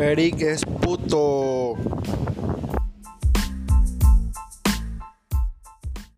Eric es puto.